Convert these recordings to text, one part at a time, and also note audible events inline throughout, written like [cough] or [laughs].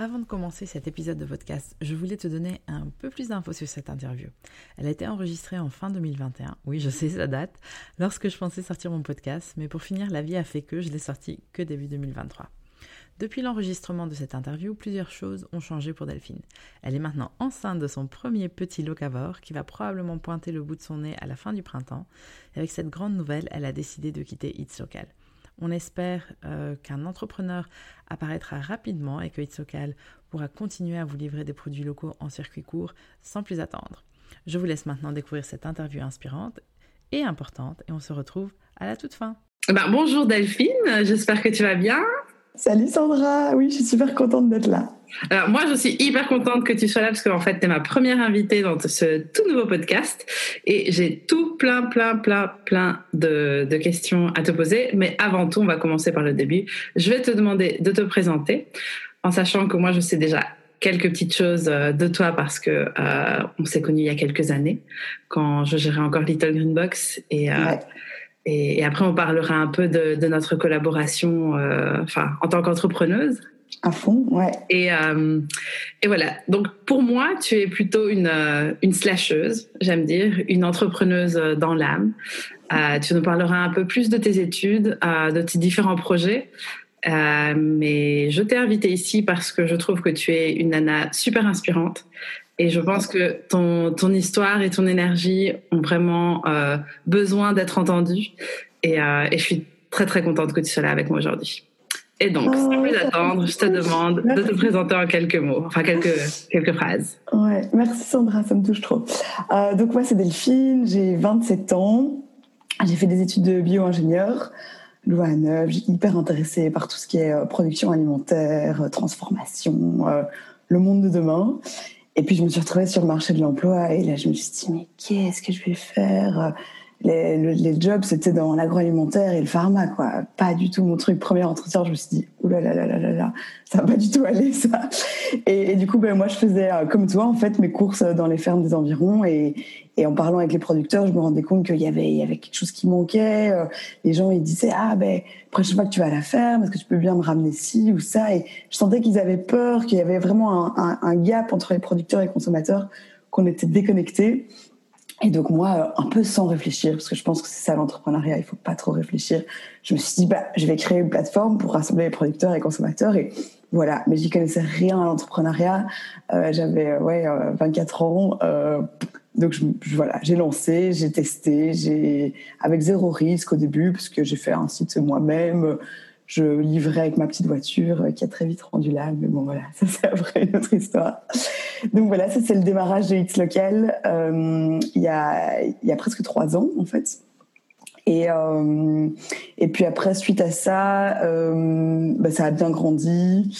Avant de commencer cet épisode de podcast, je voulais te donner un peu plus d'infos sur cette interview. Elle a été enregistrée en fin 2021, oui je sais ça date, lorsque je pensais sortir mon podcast, mais pour finir la vie a fait que je l'ai sorti que début 2023. Depuis l'enregistrement de cette interview, plusieurs choses ont changé pour Delphine. Elle est maintenant enceinte de son premier petit locavore qui va probablement pointer le bout de son nez à la fin du printemps. Et avec cette grande nouvelle, elle a décidé de quitter It's Local. On espère euh, qu'un entrepreneur apparaîtra rapidement et que It's Local pourra continuer à vous livrer des produits locaux en circuit court sans plus attendre. Je vous laisse maintenant découvrir cette interview inspirante et importante et on se retrouve à la toute fin. Bah, bonjour Delphine, j'espère que tu vas bien. Salut Sandra, oui, je suis super contente d'être là. Alors moi, je suis hyper contente que tu sois là parce qu'en fait, tu es ma première invitée dans ce tout nouveau podcast et j'ai tout plein, plein, plein, plein de, de, questions à te poser. Mais avant tout, on va commencer par le début. Je vais te demander de te présenter en sachant que moi, je sais déjà quelques petites choses euh, de toi parce que euh, on s'est connus il y a quelques années quand je gérais encore Little Green Box et euh, et, après, on parlera un peu de, de notre collaboration, euh, enfin, en tant qu'entrepreneuse. À fond, ouais. Et, euh, et voilà. Donc, pour moi, tu es plutôt une, euh, une slasheuse, j'aime dire, une entrepreneuse dans l'âme. Euh, tu nous parleras un peu plus de tes études, euh, de tes différents projets. Mais je t'ai invitée ici parce que je trouve que tu es une nana super inspirante. Et je pense que ton, ton histoire et ton énergie ont vraiment euh, besoin d'être entendues. Et, euh, et, je suis très très contente que tu sois là avec moi aujourd'hui. Et donc, sans plus oh, attendre, je te demande de te présenter en quelques mots, enfin quelques, [laughs] quelques phrases. Ouais, merci Sandra, ça me touche trop. Euh, donc moi c'est Delphine, j'ai 27 ans, j'ai fait des études de bio-ingénieur. Louvain-Neuve, j'ai hyper intéressée par tout ce qui est production alimentaire, transformation, le monde de demain. Et puis je me suis retrouvée sur le marché de l'emploi et là je me suis dit mais qu'est-ce que je vais faire? Les, jobs c'était dans l'agroalimentaire et le pharma quoi, pas du tout mon truc. Premier entretien je me suis dit oulala là là là là ça va pas du tout aller ça. Et, du coup ben moi je faisais euh, comme toi en fait mes courses dans les fermes des environs et, en parlant avec les producteurs, je me rendais compte qu'il y avait, il y avait quelque chose qui manquait. Euh, les gens, ils disaient, ah, ben, prochaine fois que tu vas à la ferme, est-ce que tu peux bien me ramener ci ou ça? Et je sentais qu'ils avaient peur, qu'il y avait vraiment un, un, gap entre les producteurs et les consommateurs, qu'on était déconnectés. Et donc moi, un peu sans réfléchir, parce que je pense que c'est ça l'entrepreneuriat, il faut pas trop réfléchir. Je me suis dit, bah, je vais créer une plateforme pour rassembler les producteurs et les consommateurs. Et voilà, mais j'y connaissais rien à l'entrepreneuriat. Euh, J'avais ouais, 24 euh, ans. Euh, donc voilà, j'ai lancé, j'ai testé, j'ai avec zéro risque au début parce que j'ai fait un site moi-même. Je livrais avec ma petite voiture qui a très vite rendu là, mais bon voilà, [laughs] ça c'est après une autre histoire. Donc voilà, ça c'est le démarrage de X Local euh, il, y a, y a presque trois ans en fait. Et, euh, et puis après, suite à ça, euh, bah, ça a bien grandi.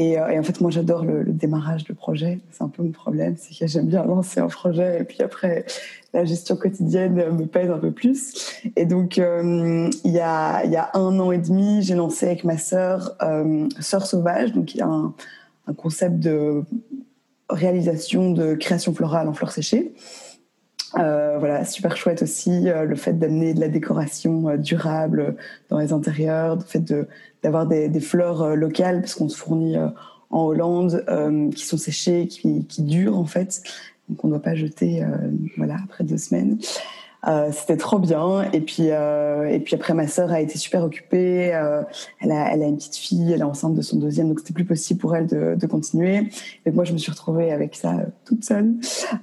Et, euh, et, en fait, moi, j'adore le, démarrage de projet. C'est un peu mon problème, c'est que j'aime bien lancer un projet et puis après, la gestion quotidienne me pèse un peu plus. Et donc, euh, il, y a, y a un an et demi, j'ai lancé avec ma sœur euh, Sœur Sauvage, donc il y a un, concept de réalisation de création florale en fleurs séchées. Voilà, super chouette aussi le fait d'amener de la décoration durable dans les intérieurs, le fait de d'avoir des, fleurs euh, locales parce qu'on se fournit en Hollande qui sont séchées, qui, qui durent en fait, donc on ne doit pas jeter voilà après deux semaines. Euh, c'était trop bien. Et puis, euh, et puis après, ma sœur a été super occupée. Euh, elle, a, elle a une petite fille, elle est enceinte de son deuxième, donc c'était plus possible pour elle de, de continuer. Et moi, je me suis retrouvée avec ça toute seule.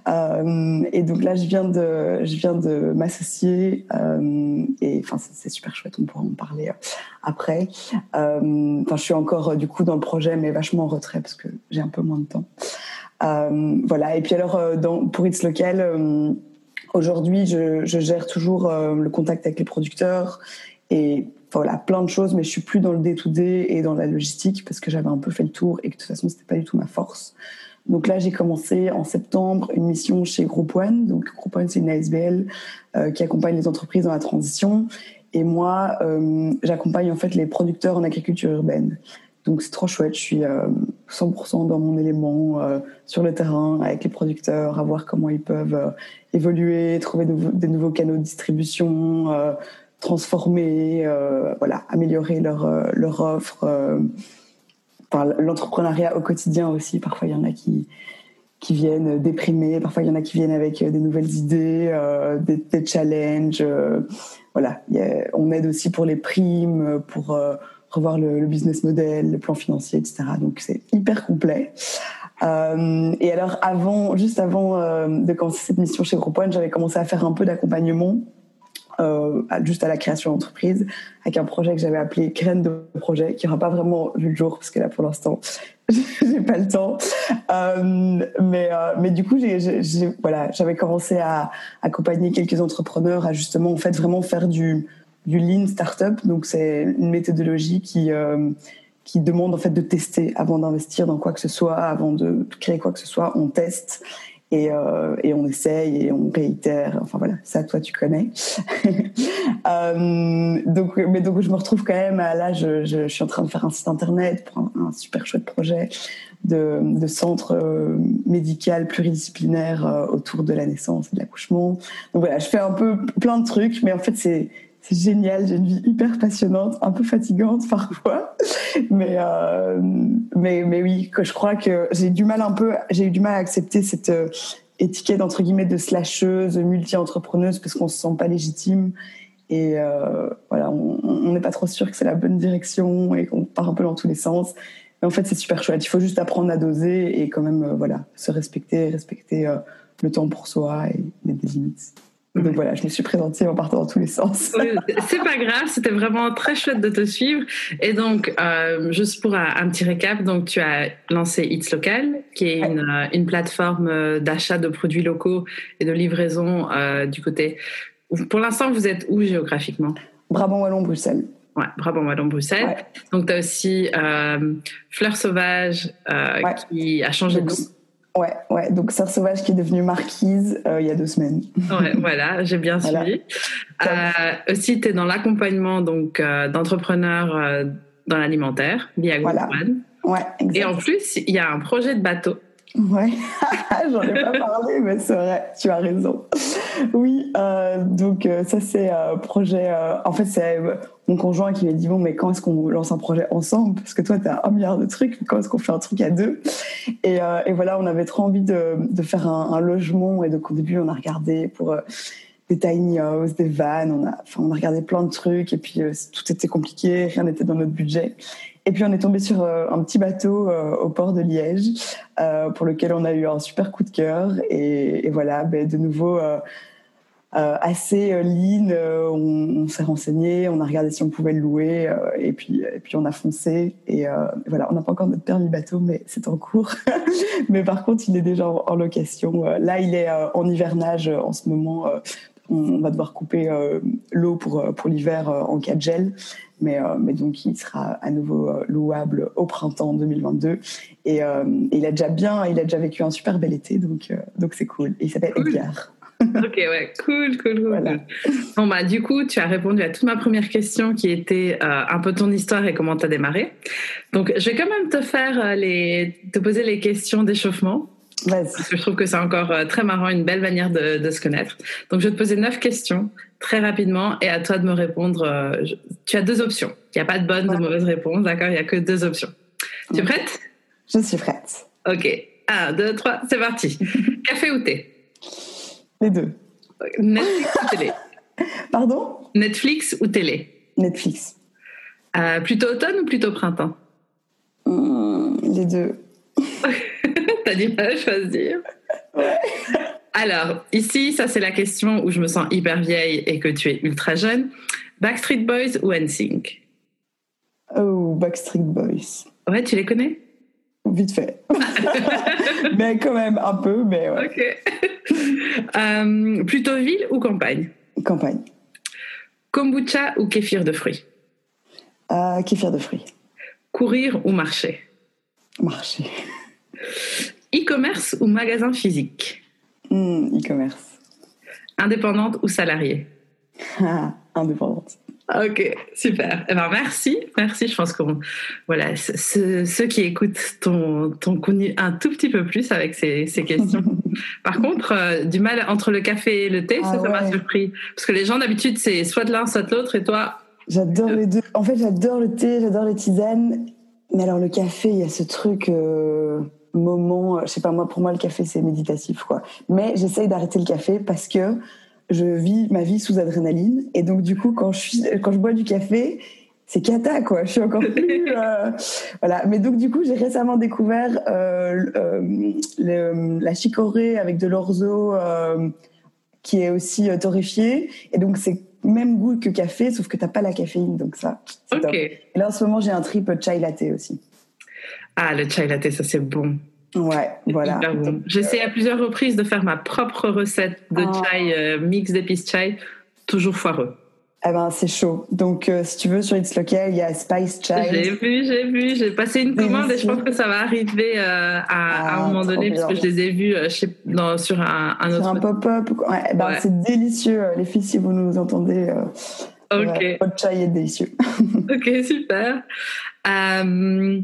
Euh, et donc là, je viens de, je viens de m'associer. Euh, et enfin, c'est super chouette. On pourra en parler après. Enfin, je suis encore du coup dans le projet, mais vachement en retrait parce que j'ai un peu moins de temps. voilà. Et puis alors, dans, pour It's Local Aujourd'hui, je, gère toujours euh, le contact avec les producteurs et voilà, plein de choses, mais je suis plus dans le day-to-day et dans la logistique parce que j'avais un peu fait le tour et que de toute façon, c'était pas du tout ma force. Donc là, j'ai commencé en septembre une mission chez Group One. Donc Group One, c'est une ASBL euh, qui accompagne les entreprises dans la transition. Et moi, euh, j'accompagne en fait les producteurs en agriculture urbaine. Donc c'est trop chouette, je suis 100% euh, dans mon élément euh, sur le terrain avec les producteurs, à voir comment ils peuvent euh, évoluer, trouver des nouveaux canaux de distribution, transformer, voilà, améliorer leur, offre. L'entrepreneuriat au quotidien aussi, parfois il y en a qui, qui viennent déprimer, parfois il y en a qui viennent avec des nouvelles idées, des, des, challenges. voilà, on aide aussi pour les primes, pour revoir le, business model, le plan financier, etc. Donc c'est hyper complet. Euh, et alors avant, juste avant euh, de commencer cette mission chez Groupon, j'avais commencé à faire un peu d'accompagnement. Euh, juste à la création d'entreprise avec un projet que j'avais appelé graines de projet qui n'aura pas vraiment vu le jour parce que là pour l'instant [laughs] j'ai pas le temps mais mais du coup j'ai voilà j'avais commencé à accompagner quelques entrepreneurs à justement en fait vraiment faire du du lean startup. Donc c'est une méthodologie qui euh, qui demande en fait de tester avant d'investir dans quoi que ce soit, avant de créer quoi que ce soit, on teste et, euh, et on essaye et on réitère. Enfin voilà, ça toi tu connais. [laughs] euh, donc mais donc je me retrouve quand même là, je, je, suis en train de faire un site internet pour un, super chouette projet de, de centre médical pluridisciplinaire autour de la naissance et de l'accouchement. Donc voilà, je fais un peu plein de trucs, mais en fait c'est c'est génial, j'ai une vie hyper passionnante, un peu fatigante [laughs] parfois, mais euh, mais mais oui, que je crois que j'ai du mal un peu, j'ai eu du mal à accepter cette euh, étiquette entre guillemets de slasheuse, multi-entrepreneuse parce qu'on se sent pas légitime et euh, voilà, on n'est pas trop sûr que c'est la bonne direction et qu'on part un peu dans tous les sens. Mais en fait, c'est super chouette. Il faut juste apprendre à doser et quand même voilà se respecter, respecter le temps pour soi et mettre des limites. Donc voilà, je me suis présentée en partant dans tous les sens. c'est pas grave, c'était vraiment très chouette de te suivre. Et donc, euh, juste pour un, petit récap, donc tu as lancé It's Local, qui est une, euh, une plateforme euh, d'achat de produits locaux et de livraison du côté. Pour l'instant, vous êtes où géographiquement? Brabant Wallon Bruxelles. Ouais, Brabant Wallon Bruxelles. Donc tu as aussi Fleur Sauvage qui a changé de nom. Ouais, ouais. Donc Sœur Sauvage qui est devenue marquise euh, il y a deux semaines. Ouais, voilà, j'ai bien suivi. Euh, aussi, tu es dans l'accompagnement donc euh, d'entrepreneurs dans l'alimentaire via voilà. Ouais, Et en plus, il y a un projet de bateau. Ouais, [laughs] j'en ai pas parlé, mais c'est vrai, tu as raison. Oui, donc ça c'est un projet. en fait, c'est mon conjoint qui m'a dit bon mais quand est-ce qu'on lance un projet ensemble? Parce que toi tu as un milliard de trucs quand est-ce qu'on fait un truc à deux? Et, euh, voilà on avait trop envie de, faire un, logement. Et donc au début on a regardé pour euh, des tiny houses des vannes. On a enfin on a regardé plein de trucs. Et puis euh, tout était compliqué. Rien n'était dans notre budget. Et puis on est tombé sur un petit bateau au port de Liège pour lequel on a eu un super coup de cœur. Et, et voilà ben, de nouveau assez euh, lean. Euh, on, on s'est renseigné, on a regardé si on pouvait le louer, et puis et puis on a foncé. Et voilà, on n'a pas encore notre permis bateau, mais c'est en cours. [laughs] mais par contre, il est déjà en, location. là, il est en hivernage en ce moment. On, va devoir couper l'eau pour pour l'hiver en cas de gel. Mais, mais donc il sera à nouveau louable au printemps 2022 et, et, il a déjà bien il a déjà vécu un super bel été donc donc c'est cool et il s'appelle Edgar [laughs] ok, ouais, cool, cool, cool. Bon, bah, du coup, tu as répondu à toute ma première question qui était euh, un peu ton histoire et comment tu as démarré. Donc, je vais quand même te faire euh, les, te poser les questions d'échauffement. Parce que je trouve que c'est encore euh, très marrant, une belle manière de, de, se connaître. Donc, je vais te poser neuf questions très rapidement et à toi de me répondre. tu as deux options. Il n'y a pas de bonne ou de mauvaise réponse, d'accord? Il n'y a que deux options. Tu es prête? Je suis prête. Ok. Un, deux, trois, c'est parti. [laughs] Café ou thé? Les deux. Netflix ou télé? Pardon? Netflix ou télé? Netflix. Euh, plutôt automne ou plutôt printemps? Hum, les deux. [laughs] T'as du mal à choisir. Ouais. Alors, ici, ça c'est la question où je me sens hyper vieille et que tu es ultra jeune. Backstreet Boys ou NSYNC Oh, Backstreet Boys. Ouais, tu les connais? Vite fait. [laughs] mais quand même un peu, mais ouais. Ok. [laughs] Euh, plutôt ville ou campagne? Campagne. Kombucha ou kéfir de fruits? Euh, kéfir de fruits. Courir ou marcher? Marché. [laughs] E-commerce ou magasin physique? Hum, E-commerce. Indépendante ou salariée? Ah, Indépendante. Ok, super. Eh ben, merci, merci. Je pense que voilà, ce- ceux qui écoutent ton, ton contenu un tout petit peu plus avec ces, ces questions. [laughs] Par contre, euh, du mal entre le café et le thé, Ah ça, m'a surpris. Parce que les gens d'habitude, c'est soit de l'un, soit de l'autre, et toi, J'adore les deux. En fait, j'adore le thé, j'adore les tisanes. Mais alors, le café, il y a ce truc, euh, moment, je sais pas, moi, pour moi, le café, c'est méditatif, quoi. Mais j'essaye d'arrêter le café parce que je vis ma vie sous adrénaline. Et donc, du coup, quand je, suis, quand je bois du café, c'est cata, quoi. Je suis encore [laughs] plus. euh, voilà. Mais donc, du coup, j'ai récemment découvert euh, euh, le- la chicorée avec de l'orzo qui est aussi euh, torréfié. Et donc, c'est même goût que café, sauf que t'as pas la caféine. Donc, ça, c'est top. ok. Et là, en ce moment, j'ai un trip chai latte aussi. Ah, le chai latte, ça c'est bon. Ouais, voilà. Bon. J'ai essayé à plusieurs reprises de faire ma propre recette de Ah. chai, euh, mix d'épices chai, toujours foireux. eh ben, c'est chaud. Donc, euh, si tu veux, sur It's Local, il y a Spice J'ai Chai. vu, j'ai vu, j'ai passé une commande et je pense que ça va arriver euh, à, à un Ah, moment donné, parce que bien. je les ai vus euh, chez- dans- sur un, un Sur autre. un pop-up. Ouais, eh ben, Ouais. C'est délicieux, les filles, si vous nous entendez. Ok. votre chai est délicieux. [laughs] Ok, super. Euh,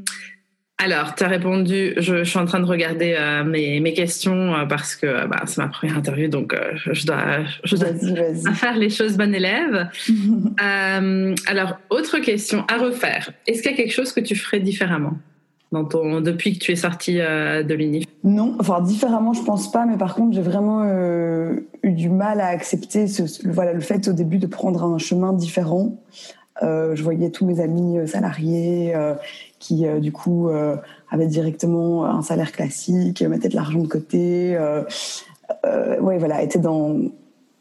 alors, tu as répondu, je, je suis en train de regarder euh, mes, mes questions euh, parce que euh, bah, c'est ma première interview, donc euh, je, dois, je [laughs] faire les choses bon élève. [laughs] Alors, autre question à refaire. Est-ce qu'il y a quelque chose que tu ferais différemment dans ton, depuis que tu es sortie de l'UNIF Non, enfin différemment, je pense pas, mais par contre, j'ai vraiment eu du mal à accepter ce, voilà, le fait au début de prendre un chemin différent. Je voyais tous mes amis salariés qui, euh, du coup, euh, avaient directement un salaire classique, mettaient de l'argent de côté. Euh, ouais, voilà, étaient dans,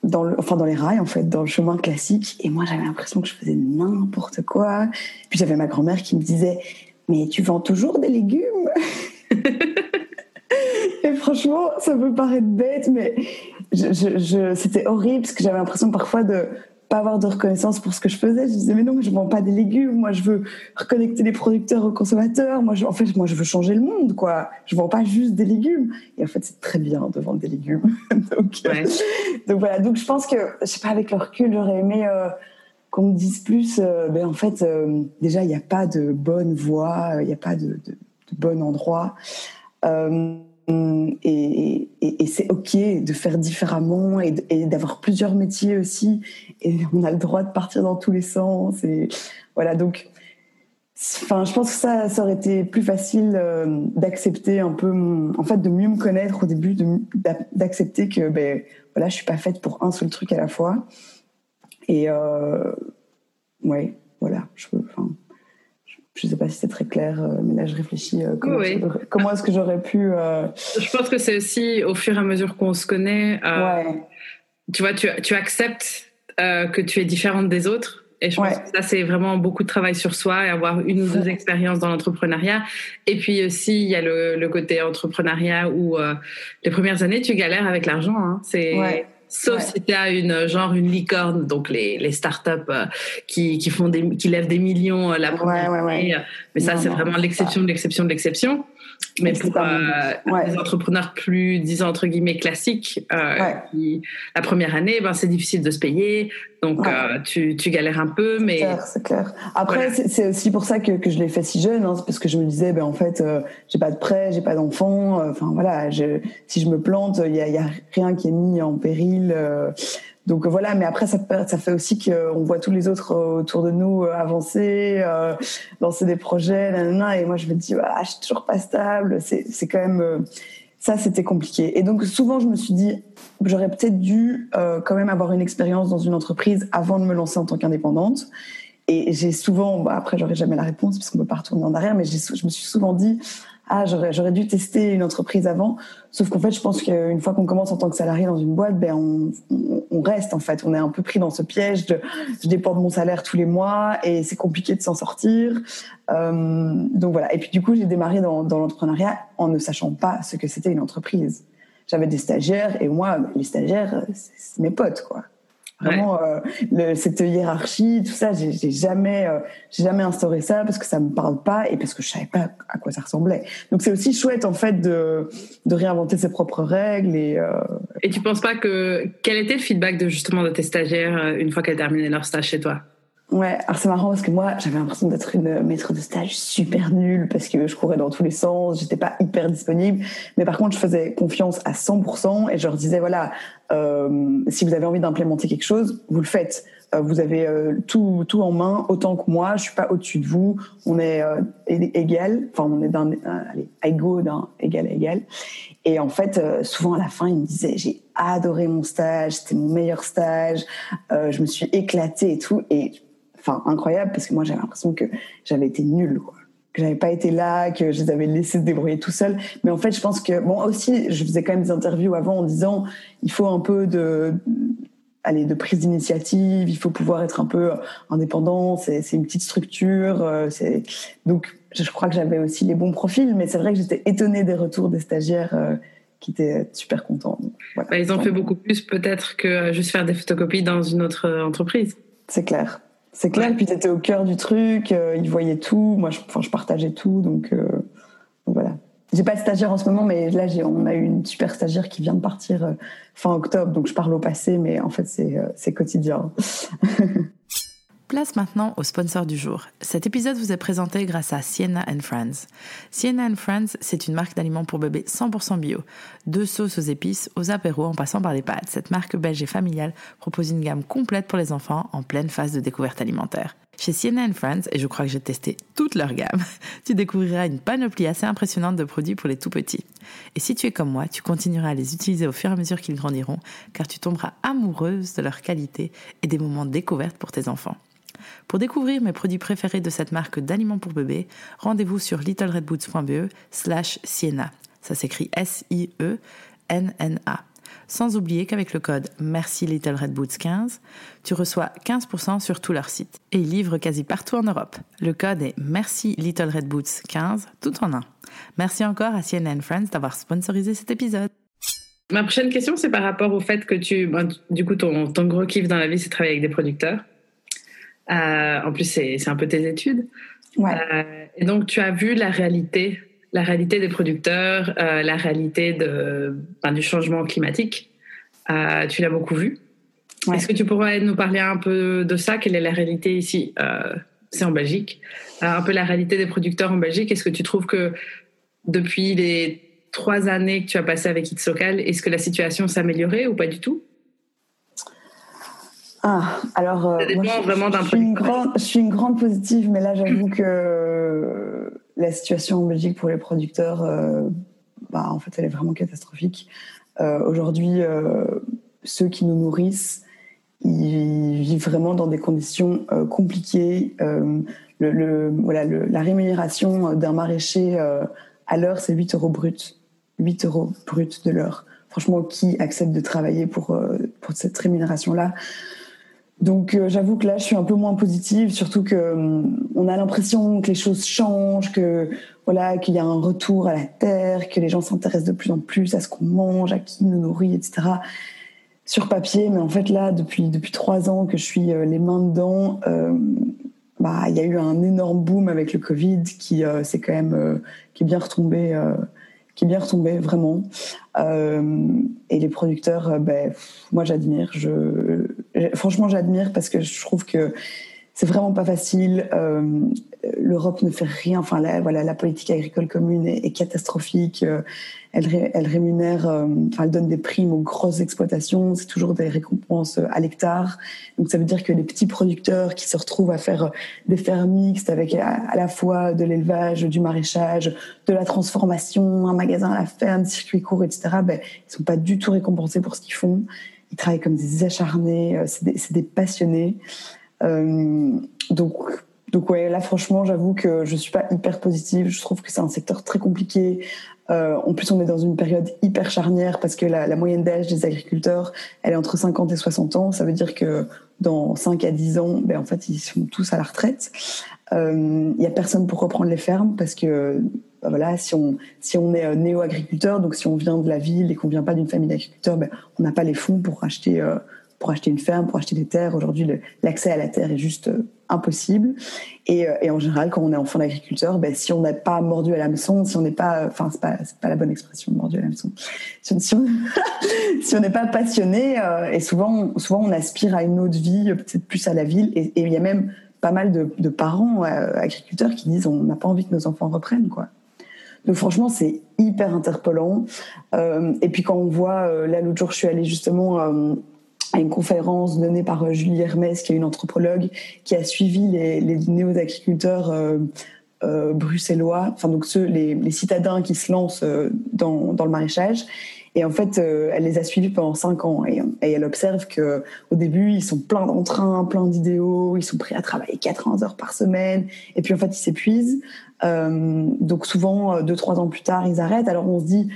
dans, le, enfin, dans les rails, en fait, dans le chemin classique. Et moi, j'avais l'impression que je faisais n'importe quoi. Puis j'avais ma grand-mère qui me disait Mais tu vends toujours des légumes [laughs] Et franchement, ça peut paraître bête, mais c'était horrible parce que j'avais l'impression parfois de pas avoir de reconnaissance pour ce que je faisais. Je disais mais non, je vends pas des légumes. Moi, je veux reconnecter les producteurs aux consommateurs. Moi, je, en fait, moi, je veux changer le monde, quoi. Je vends pas juste des légumes. Et en fait, c'est très bien de vendre des légumes. [laughs] donc, euh, donc voilà. Donc je pense que, je sais pas, avec le recul, j'aurais aimé euh, qu'on me dise plus. euh, ben en fait, déjà, il n'y a pas de bonne voie, il n'y a pas de, de, de bon endroit. Et, c'est ok de faire différemment et, d'avoir plusieurs métiers aussi. Et on a le droit de partir dans tous les sens. Voilà, donc, enfin, je pense que ça, aurait été plus facile euh, d'accepter un peu, en fait, de mieux me connaître au début, d'accepter que, ben, voilà, je suis pas faite pour un seul truc à la fois. Et euh, ouais, voilà, je enfin, je- je sais pas si c'est très clair, euh, mais là je réfléchis euh, comment, Oui. comment est-ce que j'aurais pu. euh, Je pense que c'est aussi au fur et à mesure qu'on se connaît, ouais, tu vois, tu, tu acceptes que tu es différente des autres. Et je pense Ouais. que ça, c'est vraiment beaucoup de travail sur soi et avoir une ou deux expériences dans l'entrepreneuriat. Et puis aussi, il y a le, le côté entrepreneuriat où euh, les premières années, tu galères avec l'argent. Hein. C'est Ouais. Sauf Ouais. si tu as une genre une licorne, donc les, les startups euh, qui, qui font des qui lèvent des millions euh, la première Ouais, ouais, ouais. année. Mais ça, c'est vraiment l'exception de l'exception de l'exception. Mais pour euh, but. Ouais. les entrepreneurs plus, disons entre guillemets, classiques, euh, Ouais. qui, la première année, ben, c'est difficile de se payer. Donc, Ouais. euh, tu, tu galères un peu, mais C'est clair, c'est clair. Après, Voilà. c'est- aussi pour ça que, que je l'ai fait si jeune, hein, parce que je me disais, ben en fait, euh, j'ai pas de prêt, j'ai pas d'enfant. euh, Enfin voilà, je, si je me plante, il y a, y a rien qui est mis en péril. Donc voilà, mais après ça, fait aussi qu'on voit tous les autres autour de nous avancer, euh, lancer des projets, nanana, et moi je me dis, ah, je suis toujours pas stable. C'est c'est quand même, euh, Ça, c'était compliqué. Et donc, souvent, je me suis dit, j'aurais peut-être dû euh, quand même avoir une expérience dans une entreprise avant de me lancer en tant qu'indépendante. Et j'ai souvent, bah, après, j'aurais jamais la réponse parce qu'on peut pas retourner en arrière, mais je me suis souvent dit, ah j'aurais dû tester une entreprise avant. Sauf qu'en fait je pense qu'une fois qu'on commence en tant que salarié dans une boîte ben on, reste en fait. On est un peu pris dans ce piège de je dépends mon salaire tous les mois et c'est compliqué de s'en sortir. Euh, donc voilà. Et puis du coup j'ai démarré dans, dans l'entrepreneuriat en ne sachant pas ce que c'était une entreprise. J'avais des stagiaires et moi les stagiaires c'est mes potes quoi Vraiment, euh, cette hiérarchie, tout ça, j'ai jamais, euh, j'ai jamais instauré ça parce que ça me parle pas et parce que je savais pas à quoi ça ressemblait. Donc c'est aussi chouette en fait de, de réinventer ses propres règles et. Euh, et tu penses pas que quel était le feedback de justement de tes stagiaires une fois qu'elles terminaient leur stage chez toi? Ouais, alors c'est marrant parce que moi, j'avais l'impression d'être une maître de stage super nulle parce que je courais dans tous les sens, j'étais pas hyper disponible. Mais par contre, je faisais confiance à 100% et je leur disais voilà, si vous avez envie d'implémenter quelque chose, vous le faites. Euh, vous avez euh, tout, tout en main, autant que moi. Je suis pas au-dessus de vous. On est euh, égal. Enfin, on est d'un, allez, égaux d'un égal à égal. Et en fait, souvent à la fin, ils me disaient j'ai adoré mon stage, c'était mon meilleur stage. je me suis éclatée et tout. Et enfin incroyable parce que moi j'avais l'impression que j'avais été nulle quoi que j'avais pas été là, que je les avais laissés se débrouiller tout seuls. Mais en fait, je pense que bon aussi, je faisais quand même des interviews avant en disant il faut un peu de aller de prise d'initiative, il faut pouvoir être un peu indépendant. C'est une petite structure. Euh, c'est donc je crois que j'avais aussi les bons profils, mais c'est vrai que j'étais étonnée des retours des stagiaires. Euh, qui étaient super contents. Voilà. Bah, ils ont fait beaucoup plus peut-être que juste faire des photocopies dans une autre entreprise. C'est clair. C'est clair, et puis tu étais au cœur du truc, euh, ils voyaient tout, moi je, enfin, je partageais tout, donc, euh, donc voilà. J'ai pas de stagiaire en ce moment, mais là on a eu une super stagiaire qui vient de partir euh, fin octobre, donc je parle au passé, mais en fait c'est quotidien. [laughs] Place maintenant au sponsor du jour. Cet épisode vous est présenté grâce à Sienna and Friends. Sienna and Friends, c'est une marque d'aliments pour bébés 100% bio. De sauces aux épices, aux apéros, en passant par les pâtes, cette marque belge et familiale propose une gamme complète pour les enfants en pleine phase de découverte alimentaire. Chez Sienna and Friends, et je crois que j'ai testé toute leur gamme, [laughs] tu découvriras une panoplie assez impressionnante de produits pour les tout petits. Et si tu es comme moi, tu continueras à les utiliser au fur et à mesure qu'ils grandiront, car tu tomberas amoureuse de leur qualité et des moments de découverte pour tes enfants. Pour découvrir mes produits préférés de cette marque d'aliments pour bébés, rendez-vous sur littleredboots.be slash Sienna. Ça s'écrit S-I-E-N-N-A. Sans oublier qu'avec le code Merci Little 15, tu reçois 15% sur tout leur site. Et ils livrent quasi partout en Europe. Le code est Merci Little 15, tout en un. Merci encore à Sienna Friends d'avoir sponsorisé cet épisode. Ma prochaine question, c'est par rapport au fait que tu, du coup, ton, ton gros kiff dans la vie, c'est travailler avec des producteurs. Euh, en plus, c'est un peu tes études. Euh, et donc, tu as vu la réalité, la réalité des producteurs, euh, la réalité de, ben, du changement climatique. tu l'as beaucoup vu. Est-ce que tu pourrais nous parler un peu de ça? Quelle est la réalité ici? C'est en Belgique. un peu la réalité des producteurs en Belgique. Est-ce que tu trouves que depuis les trois années que tu as passé avec It's Local, est-ce que la situation s'est améliorée ou pas du tout? Ah, alors, euh, moi, je, vraiment suis une grande, je suis une grande positive, mais là, j'avoue que euh, la situation en Belgique pour les producteurs, euh, bah, en fait, elle est vraiment catastrophique. Aujourd'hui, ceux qui nous nourrissent, ils vivent vraiment dans des conditions compliquées. Le, le, voilà, la rémunération d'un maraîcher à l'heure, c'est 8 euros brut. 8 euros brut de l'heure. Franchement, qui accepte de travailler pour, pour cette rémunération-là? Donc euh, j'avoue que là je suis un peu moins positive, surtout que hum, on a l'impression que les choses changent, que voilà qu'il y a un retour à la terre, que les gens s'intéressent de plus en plus à ce qu'on mange, à qui nous nourrit, etc. Sur papier, mais en fait là depuis depuis trois ans que je suis euh, les mains dedans, euh, bah il y a eu un énorme boom avec le Covid qui c'est quand même qui est bien retombé qui est bien retombé vraiment. Euh, et les producteurs, ben, moi j'admire. Franchement, j'admire parce que je trouve que c'est vraiment pas facile. Euh, L'Europe ne fait rien. Enfin, la, voilà, la politique agricole commune est, catastrophique. Euh, elle, rémunère, euh, elle donne des primes aux grosses exploitations. C'est toujours des récompenses à l'hectare. Donc, ça veut dire que les petits producteurs qui se retrouvent à faire des fermes mixtes avec à, la fois de l'élevage, du maraîchage, de la transformation, un magasin à la ferme, circuit court, etc. Ben, ils sont pas du tout récompensés pour ce qu'ils font. Ils travaillent comme des acharnés. C'est des, passionnés. Euh, donc, donc ouais, là franchement, j'avoue que je suis pas hyper positive. Je trouve que c'est un secteur très compliqué. Euh, en plus, on est dans une période hyper charnière parce que la, moyenne d'âge des agriculteurs, elle est entre 50 et 60 ans. Ça veut dire que dans 5 à 10 ans, ben, en fait, ils sont tous à la retraite. Il euh, y a personne pour reprendre les fermes parce que voilà, si on si on est euh, néo-agriculteur, donc si on vient de la ville et qu'on vient pas d'une famille d'agriculteurs, ben, on n'a pas les fonds pour acheter euh, pour acheter une ferme, pour acheter des terres. Aujourd'hui, l'accès à la terre est juste euh, impossible. Et, en général, quand on est enfant d'agriculteur, ben, si on n'est pas mordu à l'hameçon, si on n'est pas, enfin, c'est pas, pas la bonne expression, mordu à l'hameçon. Si, [laughs] si on n'est pas passionné, et souvent, souvent on aspire à une autre vie, peut-être plus à la ville. Et, il y a même pas mal de, de parents agriculteurs qui disent on n'a pas envie que nos enfants reprennent, quoi. Donc franchement, c'est hyper interpellant. Euh, et puis quand on voit, là l'autre jour, je suis allée justement à une conférence donnée par euh, Julie Hermès, qui est une anthropologue, qui a suivi les, néo-agriculteurs euh, euh, bruxellois, enfin donc ceux, les, citadins qui se lancent euh, dans, dans le maraîchage. Et en fait, elle les a suivis pendant cinq ans et, et, elle observe que au début, ils sont pleins d'entrain, plein d'idéaux, ils sont prêts à travailler 80 heures par semaine. Et puis en fait, ils s'épuisent. Euh, donc souvent, deux trois ans plus tard, ils arrêtent. Alors on se dit,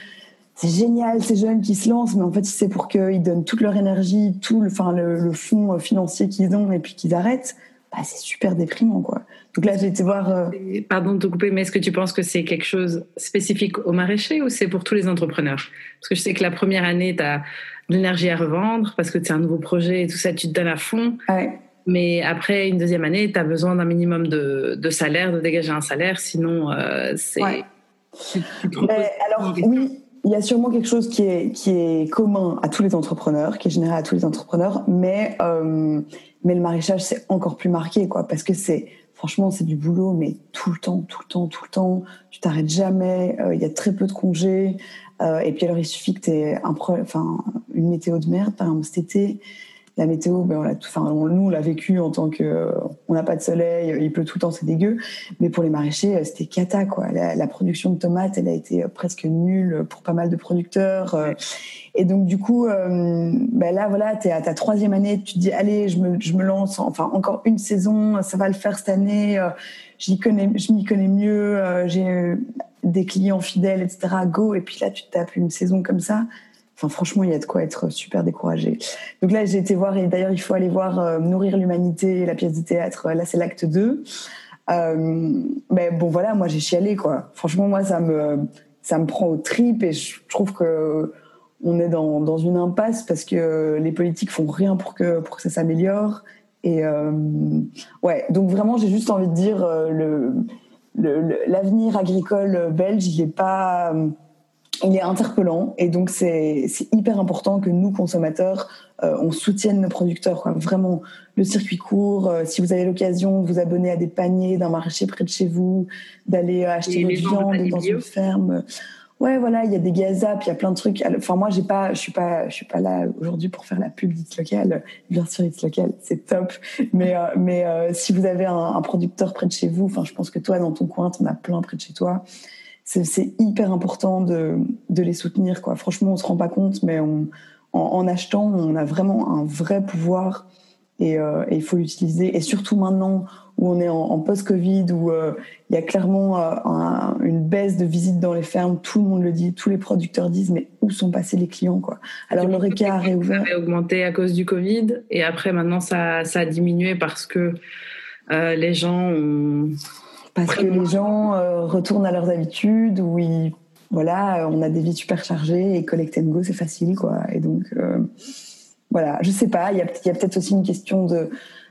c'est génial ces jeunes qui se lancent, mais en fait c'est pour qu'ils donnent toute leur énergie, tout le, enfin le, le fonds euh, financier qu'ils ont et puis qu'ils arrêtent. Bah, c'est super déprimant quoi. Donc là j'ai été voir. Euh, pardon de te couper, mais est-ce que tu penses que c'est quelque chose spécifique aux maraîchers ou c'est pour tous les entrepreneurs? Parce que je sais que la première année tu as de l'énergie à revendre parce que c'est un nouveau projet et tout ça, tu te donnes à fond. Ouais. Mais après une deuxième année, tu as besoin d'un minimum de, de, salaire, de dégager un salaire, sinon euh, c'est. Ouais. alors oui, il y a sûrement quelque chose qui est, qui est commun à tous les entrepreneurs, qui est général à tous les entrepreneurs, mais, euh, mais le maraîchage, c'est encore plus marqué, quoi, parce que c'est, franchement, c'est du boulot, mais tout le temps, tout le temps, tout le temps. Tu t'arrêtes jamais, euh, il y a très peu de congés. Et puis alors, il suffit que tu aies un enfin, une météo de merde, par exemple cet été la météo, ben on l'a enfin, nous on l'a vécu en tant que on n'a pas de soleil, il pleut tout le temps, c'est dégueu. Mais pour les maraîchers, c'était cata quoi. La, production de tomates, elle a été presque nulle pour pas mal de producteurs. Et donc du coup, euh, ben là voilà, t'es à ta troisième année, tu te dis allez, je me, je me lance, enfin encore une saison, ça va le faire cette année. Euh, connais, je m'y connais mieux, euh, j'ai des clients fidèles, etc. Go. Et puis là, tu te tapes une saison comme ça Franchement, il y a de quoi être super découragé. Donc là, j'ai été voir, et d'ailleurs, il faut aller voir euh, Nourrir l'humanité, la pièce de théâtre. Là, c'est l'acte 2. Euh, mais bon, voilà, moi, j'ai chialé, quoi. Franchement, moi, ça me, ça me prend au trip et je trouve que on est dans, dans une impasse parce que les politiques font rien pour que, pour que ça s'améliore. Et euh, ouais, donc vraiment, j'ai juste envie de dire, euh, le, l'avenir le, agricole belge, il n'est pas il est interpellant et donc c'est hyper important que nous consommateurs euh, on soutienne nos producteurs quoi. vraiment le circuit court euh, si vous avez l'occasion de vous abonner à des paniers d'un marché près de chez vous d'aller acheter votre viande dans une ferme. Ouais voilà il y a des gazap il y a plein de trucs. Enfin moi j'ai pas je suis pas je suis pas là aujourd'hui pour faire la pub d'It's Local. Bien sûr It's Local c'est top. Mais euh, mais si vous avez un, un, producteur près de chez vous enfin je pense que toi dans ton coin t'en as plein près de chez toi c'est hyper important de, de, les soutenir. Quoi. Franchement, on se rend pas compte, mais on, en, en, achetant, on a vraiment un vrai pouvoir et, euh, et il faut l'utiliser. Et surtout maintenant où on est en, en post-Covid, où euh, il y a clairement euh, un, une baisse de visites dans les fermes, tout le monde le dit, tous les producteurs disent, mais où sont passés les clients quoi? Alors l'Oreca a réouvert. Ça a augmenté à cause du Covid et après maintenant ça, ça a diminué parce que les gens ont parce que les gens euh, retournent à leurs habitudes où ils, voilà, on a des vies super chargées et Collect and Go c'est facile quoi. Et donc euh, voilà, je sais pas, il y a, a peut-être aussi une question de,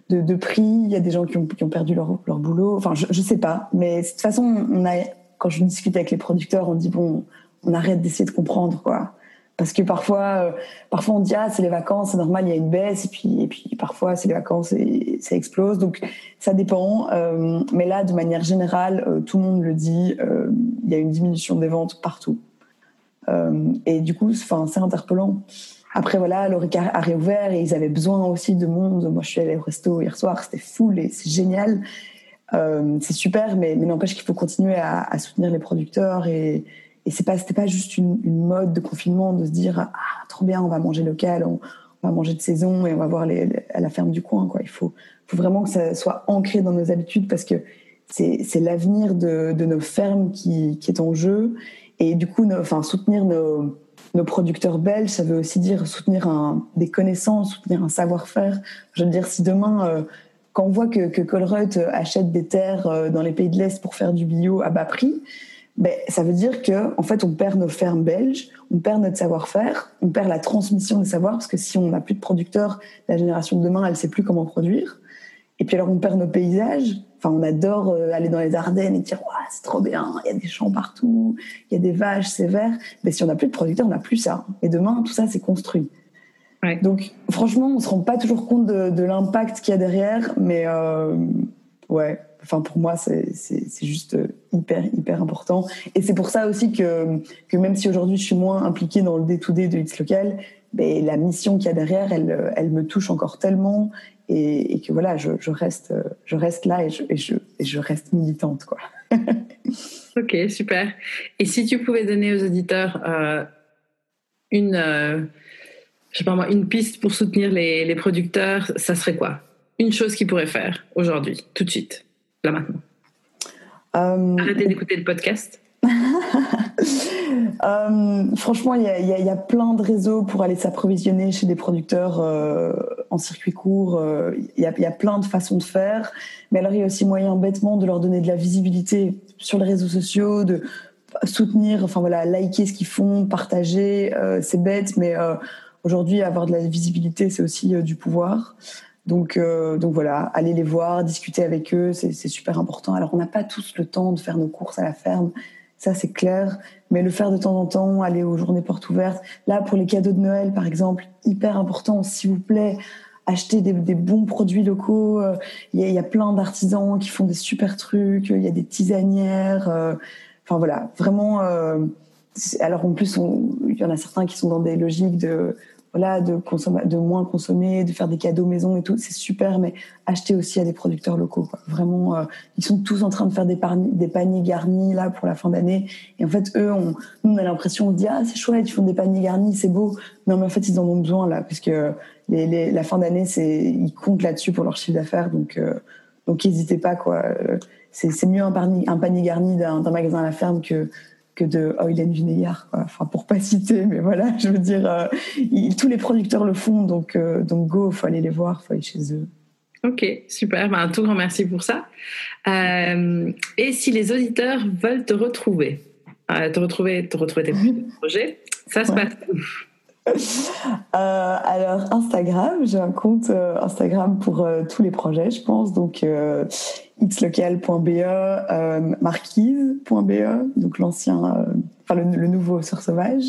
de, de, prix. Il y a des gens qui ont, qui ont perdu leur, leur boulot. Enfin, je, je sais pas, mais de toute façon, on a quand je discute avec les producteurs, on dit bon, on arrête d'essayer de comprendre quoi. Parce que parfois, parfois on dit ah c'est les vacances, c'est normal, il y a une baisse, et puis et puis parfois c'est les vacances et ça explose. Donc ça dépend. mais là, de manière générale, tout le monde le dit, il y a une diminution des ventes partout. et du coup, enfin c'est interpellant. Après, voilà, l'Orica a réouvert et ils avaient besoin aussi de monde. Moi, je suis allée au resto hier soir, c'était full et c'est génial. Euh, c'est super, mais, mais n'empêche qu'il faut continuer à, à, soutenir les producteurs et, et c'est pas, c'était pas juste une, mode de confinement de se dire ah trop bien, on va manger local, on, va manger de saison et on va voir à la ferme du coin. Il faut, vraiment que ça soit ancré dans nos habitudes parce que c'est, l'avenir de, nos fermes qui, est en jeu et du coup, enfin soutenir nos producteurs belges, ça veut aussi dire soutenir des connaissances, soutenir un savoir-faire. Je veux dire, si demain, euh, quand on voit que, que Colruyt achète des terres euh, dans les pays de l'Est pour faire du bio à bas prix, ben, ça veut dire que en fait, on perd nos fermes belges, on perd notre savoir-faire, on perd la transmission des savoirs, parce que si on n'a plus de producteurs, la génération de demain, elle ne sait plus comment produire. Et puis alors, on perd nos paysages. Enfin, on adore euh, aller dans les Ardennes et dire c'est trop bien, il y a des champs partout, il y a des vaches, c'est vert. Mais si on n'a plus de producteurs, on n'a plus ça. Et demain, tout ça, c'est construit. Donc, franchement, on se rend pas toujours compte de, l'impact qu'il y a derrière, mais euh, ouais. Enfin, pour moi, c'est juste hyper, hyper important. Et c'est pour ça aussi que, même si aujourd'hui je suis moins impliquée dans le day-to-day de X Local, mais la mission qu'il y a derrière, elle, elle me touche encore tellement et, que voilà, je, reste, je reste là et je, je, reste militante. Quoi. [laughs] ok, super. Et si tu pouvais donner aux auditeurs euh, une, euh, je sais pas moi, une piste pour soutenir les producteurs, ça serait quoi? Une chose qu'ils pourraient faire aujourd'hui, tout de suite, là maintenant. Euh, Arrêtez d'écouter le podcast. [laughs] Euh, franchement, il y a, y a, plein de réseaux pour aller s'approvisionner chez des producteurs euh, en circuit court. Il y, y, a, plein de façons de faire. Mais alors, il y a aussi moyen bêtement de leur donner de la visibilité sur les réseaux sociaux, de soutenir, enfin voilà, liker ce qu'ils font, partager. c'est bête, mais aujourd'hui, avoir de la visibilité, c'est aussi du pouvoir. Donc, donc voilà, aller les voir, discuter avec eux, c'est super important. Alors, on n'a pas tous le temps de faire nos courses à la ferme ça c'est clair. Mais le faire de temps en temps, aller aux journées portes ouvertes. Là, pour les cadeaux de Noël, par exemple, hyper important, s'il vous plaît, acheter des, bons produits locaux. Euh, il y, a, plein d'artisans qui font des super trucs. Il y a des tisanières. Euh, enfin voilà, vraiment. Euh, alors en plus, il y en a certains qui sont dans des logiques de voilà, de, de moins consommer, de faire des cadeaux maison et tout, c'est super, mais acheter aussi à des producteurs locaux. Vraiment, euh, ils sont tous en train de faire des, des paniers garnis là pour la fin d'année. Et en fait, eux, on, nous, on a l'impression, on dit ah c'est chouette, ils font des paniers garnis, c'est beau. Non, mais en fait, ils en ont besoin là, les, la fin d'année, ils comptent là-dessus pour leur chiffre d'affaires, donc euh, donc n'hésitez pas quoi. Euh, c'est mieux un panier, un panier garni d'un magasin à la ferme que que de Eulen Vineillard, enfin pour pas citer, mais voilà, [laughs] je veux dire, euh, tous les producteurs le font, donc euh, donc go, faut aller les voir, faut aller chez eux. Ok, super, ben, un tout grand merci pour ça. Euh, et si les auditeurs veulent te retrouver, te retrouver, te retrouver tes projets, ça se passe où? [laughs] alors Instagram, j'ai un compte Instagram pour tous les projets, je pense. Donc xlocal.be, euh, marquise.be, donc l'ancien, euh, enfin le, nouveau Sœur Sauvage.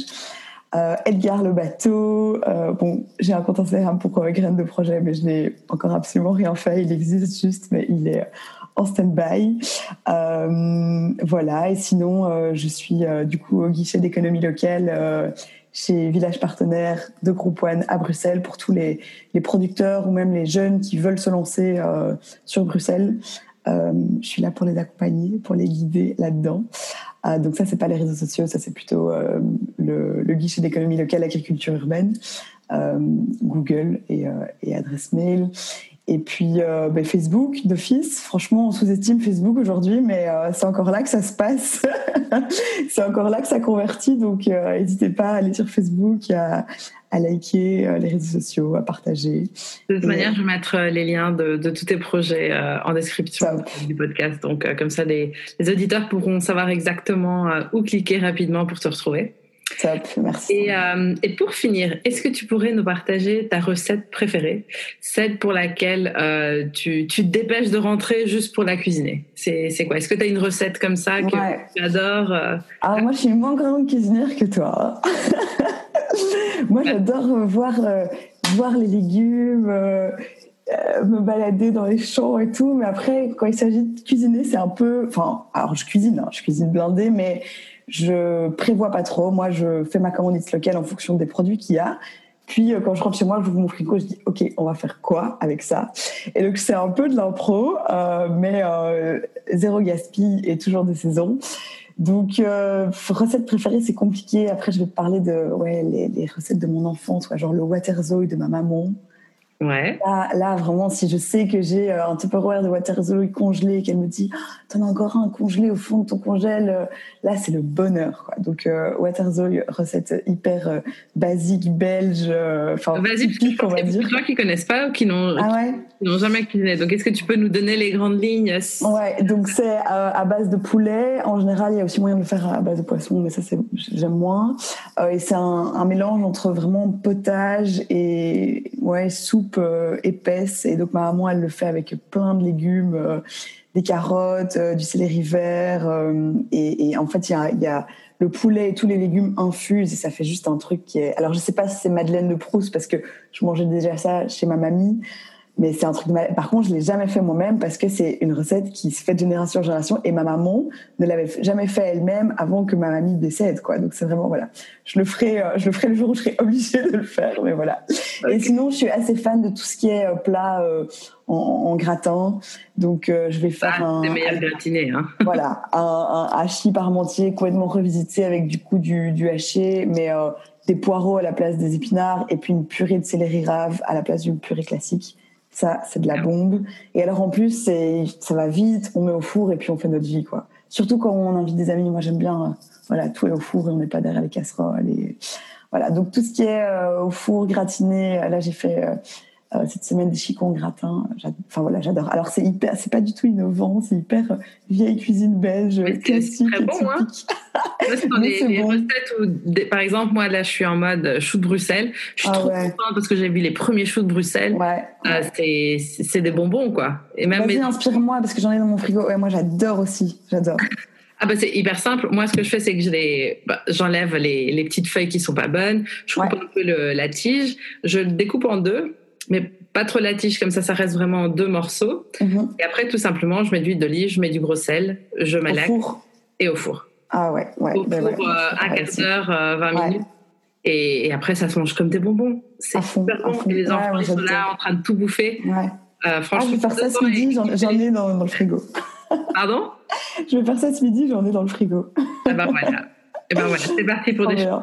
Euh, Edgar le bateau. Euh, bon, j'ai un compte Instagram pour euh, graines de projet, mais je n'ai encore absolument rien fait. Il existe juste, mais il est en stand-by. voilà. Et sinon, je suis du coup au guichet d'économie locale chez Village Partenaire de Groupe One à Bruxelles pour tous les, les, producteurs ou même les jeunes qui veulent se lancer sur Bruxelles. Euh, je suis là pour les accompagner, pour les guider là-dedans. Euh, donc ça, c'est pas les réseaux sociaux, ça c'est plutôt euh, le, le, guichet d'économie locale agriculture urbaine, Google et, et, adresse mail. Et puis ben, Facebook d'office. Franchement, on sous-estime Facebook aujourd'hui, mais c'est encore là que ça se passe. [laughs] c'est encore là que ça convertit. Donc, n'hésitez pas à aller sur Facebook, à, à liker euh, les réseaux sociaux, à partager. De toute manière, je vais mettre euh, les liens de, tous tes projets euh, en description du podcast. Donc, comme ça, les, auditeurs pourront savoir exactement où cliquer rapidement pour te retrouver. Top, merci. Et, et pour finir, est-ce que tu pourrais nous partager ta recette préférée, celle pour laquelle tu, tu, te dépêches de rentrer juste pour la cuisiner? C'est quoi? Est-ce que tu as une recette comme ça que tu adores Alors moi, je suis moins grande cuisinière que toi. [laughs] Moi, j'adore voir, voir les légumes, me balader dans les champs et tout. Mais après, quand il s'agit de cuisiner, c'est un peu. Enfin, alors je cuisine, hein, je cuisine blindée, mais je prévois pas trop. Moi, je fais ma commande locale en fonction des produits qu'il y a. Puis euh, quand je rentre chez moi, je ouvre mon frigo, je dis ok, on va faire quoi avec ça? Et donc c'est un peu de l'impro, euh, mais euh, zéro gaspille et toujours de saison. Donc euh, recette préférée, c'est compliqué. Après, je vais te parler de ouais les, recettes de mon enfance, genre le Waterzooi de ma maman. Ouais. Là, là, vraiment, si je sais que j'ai euh, un Tupperware de Waterzooi congelé, qu'elle me dit, ah, t'en as encore un congelé au fond de ton congèle, euh, là, c'est le bonheur. Quoi. Donc, euh, Waterzooi, recette hyper euh, basique, belge, enfin, typique, on va dire. Y a qui connaissent pas ou qui n'ont ah ouais? jamais cuisiné. Donc, est-ce que tu peux nous donner les grandes lignes? Ouais, donc c'est à base de poulet. En général, il y a aussi moyen de le faire à base de poisson, mais ça, c'est j'aime moins. et c'est un, un mélange entre vraiment potage et ouais, soupe euh, épaisse. Et donc, ma maman, elle le fait avec plein de légumes, euh, des carottes, euh, du céleri vert. Et, en fait, il y a, y a, le poulet et tous les légumes infusent et ça fait juste un truc qui est. Alors, je sais pas si c'est Madeleine de Proust parce que je mangeais déjà ça chez ma mamie. Mais c'est un truc. Par contre, je l'ai jamais fait moi-même parce que c'est une recette qui se fait de génération en génération et ma maman ne l'avait jamais fait elle-même avant que ma mamie décède, quoi. Donc c'est vraiment voilà. Je le ferai, euh, je le ferai le jour où je serai [laughs] obligée de le faire, mais voilà. Et sinon, je suis assez fan de tout ce qui est euh, plat euh, en, gratin. Donc je vais faire ah, un. C'est meilleur gratiné, hein. [laughs] voilà, un, un, hachis parmentier complètement revisité avec du coup du, du haché, mais des poireaux à la place des épinards et puis une purée de céleri rave à la place d'une purée classique. Ça, c'est de la bombe. Et alors en plus, c'est ça va vite, on met au four et puis on fait notre vie, quoi. Surtout quand on invite des amis. Moi, j'aime bien, euh, voilà, tout est au four et on n'est pas derrière les casseroles. Et voilà. Donc tout ce qui est euh, au four, gratiné. Là, j'ai fait euh, cette semaine des chicons gratin. Enfin voilà, j'adore. Alors c'est hyper, c'est pas du tout innovant, c'est hyper vieille cuisine belge classique. Très bon, hein. [laughs] c'est dans les, recettes où, par exemple, moi là, je suis en mode chou de Bruxelles. Je suis ah trop contente parce que j'ai vu les premiers choux de Bruxelles. Ouais. Euh, c'est, c'est des bonbons quoi. Et même. Vas-y, inspire-moi parce que j'en ai dans mon frigo. Ouais, moi j'adore aussi, j'adore. [laughs] Ah bah c'est hyper simple. Moi, ce que je fais, c'est que je les, bah, j'enlève les, les, petites feuilles qui sont pas bonnes. Je coupe un peu le, la tige. Je le découpe en deux mais pas trop la tige, comme ça, ça reste vraiment en deux morceaux. Mhm. Et après, tout simplement, je mets de l'huile d'olive, je mets du gros sel, je mets Au four Et au four. Ah ouais, ouais. Au ben four, euh, un quart d'heure, 20 minutes. Et, après, ça se mange comme des bonbons. C'est super bon. Et les enfants, ils sont là en train de tout bouffer. Ouais. Euh, franchement, ah, je vais faire ça ce midi, j'en ai dans, le frigo. [laughs] Pardon? Je vais faire ça ce midi, j'en ai dans le frigo. Ah ben voilà. Et ben voilà, c'est parti pour des choses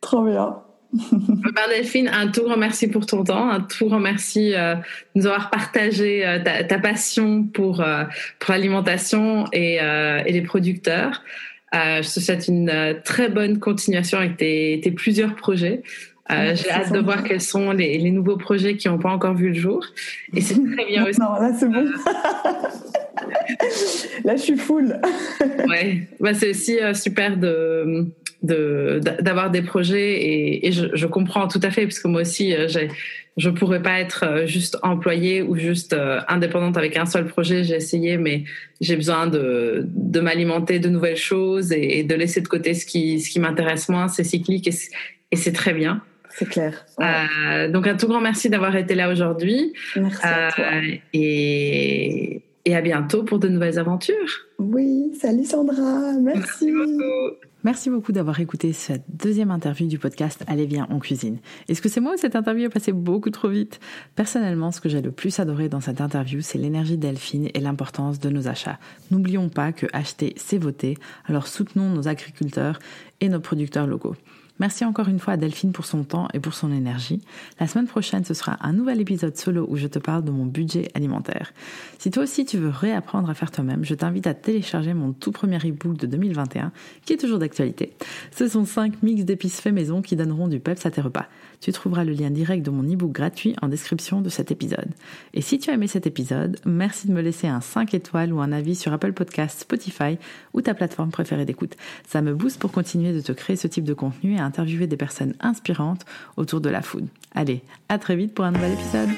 Trop bien. Delphine, un tout grand merci pour ton temps, un tout grand merci euh, de nous avoir partagé euh, ta, passion pour, euh, pour l'alimentation et, et, les producteurs. je te souhaite une très bonne continuation avec tes, tes plusieurs projets. J'ai hâte de voir quels sont les, les nouveaux projets qui n'ont pas encore vu le jour. Et c'est très bien aussi. [laughs] Non, là c'est bon. [laughs] là je suis full. ouais, bah, c'est aussi super de d'avoir des projets et, et je, je, comprends tout à fait parce que moi aussi euh, je pourrais pas être euh, juste employée ou juste euh, indépendante avec un seul projet j'ai essayé mais j'ai besoin de, de m'alimenter de nouvelles choses et, de laisser de côté ce qui ce qui m'intéresse moins c'est cyclique et, c'est très bien c'est clair. Euh, donc un tout grand merci d'avoir été là aujourd'hui. Merci à toi. Et, et à bientôt pour de nouvelles aventures. Oui, salut Sandra, merci. Merci beaucoup. Merci beaucoup d'avoir écouté cette deuxième interview du podcast Allez viens on cuisine. Est-ce que c'est moi ou cette interview est passée beaucoup trop vite? Personnellement, ce que j'ai le plus adoré dans cette interview, c'est l'énergie Delphine et l'importance de nos achats. N'oublions pas que acheter, c'est voter, alors soutenons nos agriculteurs et nos producteurs locaux. Merci encore une fois à Delphine pour son temps et pour son énergie. La semaine prochaine, ce sera un nouvel épisode solo où je te parle de mon budget alimentaire. Si toi aussi tu veux réapprendre à faire toi-même, je t'invite à télécharger mon tout premier ebook de 2021 qui est toujours d'actualité. Ce sont 5 mix d'épices fait maison qui donneront du peps à tes repas. Tu trouveras le lien direct de mon ebook gratuit en description de cet épisode. Et si tu as aimé cet épisode, merci de me laisser un 5 étoiles ou un avis sur Apple Podcasts, Spotify ou ta plateforme préférée d'écoute. Ça me booste pour continuer de te créer ce type de contenu interviewer des personnes inspirantes autour de la food. Allez, à très vite pour un nouvel épisode.